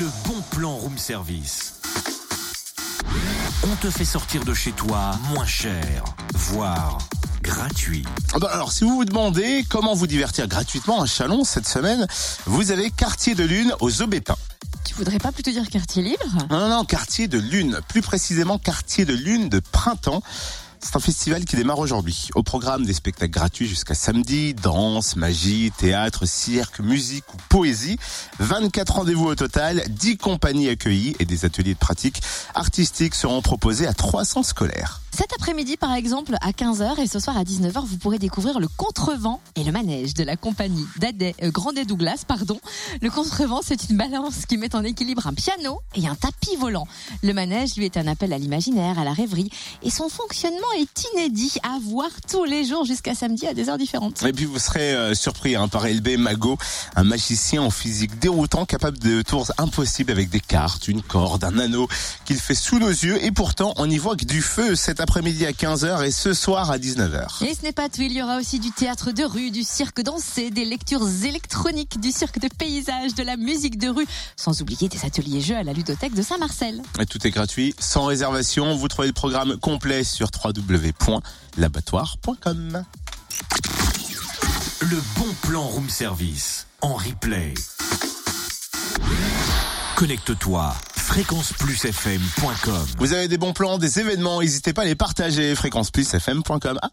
Le bon plan room service. On te fait sortir de chez toi moins cher, voire gratuit. Ah bah alors, si vous vous demandez comment vous divertir gratuitement à Chalon cette semaine, vous avez Quartier de Lune aux Aubépins. Tu voudrais pas plutôt dire quartier libre? Non, non, non, Quartier de Lune, plus précisément Quartier de Lune de printemps. C'est un festival qui démarre aujourd'hui. Au programme des spectacles gratuits jusqu'à samedi, danse, magie, théâtre, cirque, musique ou poésie. 24 rendez-vous au total, 10 compagnies accueillies et des ateliers de pratique artistiques seront proposés à 300 scolaires. Cet après-midi, par exemple, à 15h et ce soir à 19h, vous pourrez découvrir le contrevent et le manège de la compagnie Dadé, euh, Grandet Douglas, pardon. Le contrevent, c'est une balance qui met en équilibre un piano et un tapis volant. Le manège, lui, est un appel à l'imaginaire, à la rêverie et son fonctionnement est inédit à voir tous les jours jusqu'à samedi à des heures différentes. Et puis vous serez euh, surpris hein, par LB Mago, un magicien en physique déroutant capable de tours impossibles avec des cartes, une corde, un anneau qu'il fait sous nos yeux et pourtant on y voit que du feu cet après-midi à 15h et ce soir à 19h. Et ce n'est pas tout, il y aura aussi du théâtre de rue, du cirque dansé, des lectures électroniques, du cirque de paysage, de la musique de rue, sans oublier des ateliers jeux à la ludothèque de Saint-Marcel. Et tout est gratuit, sans réservation. Vous trouvez le programme complet sur www.labattoir.com. Le bon plan room service en replay. Connecte-toi fréquenceplusfm.com. Vous avez des bons plans, des événements, n'hésitez pas à les partager. fréquenceplusfm.com. Ah,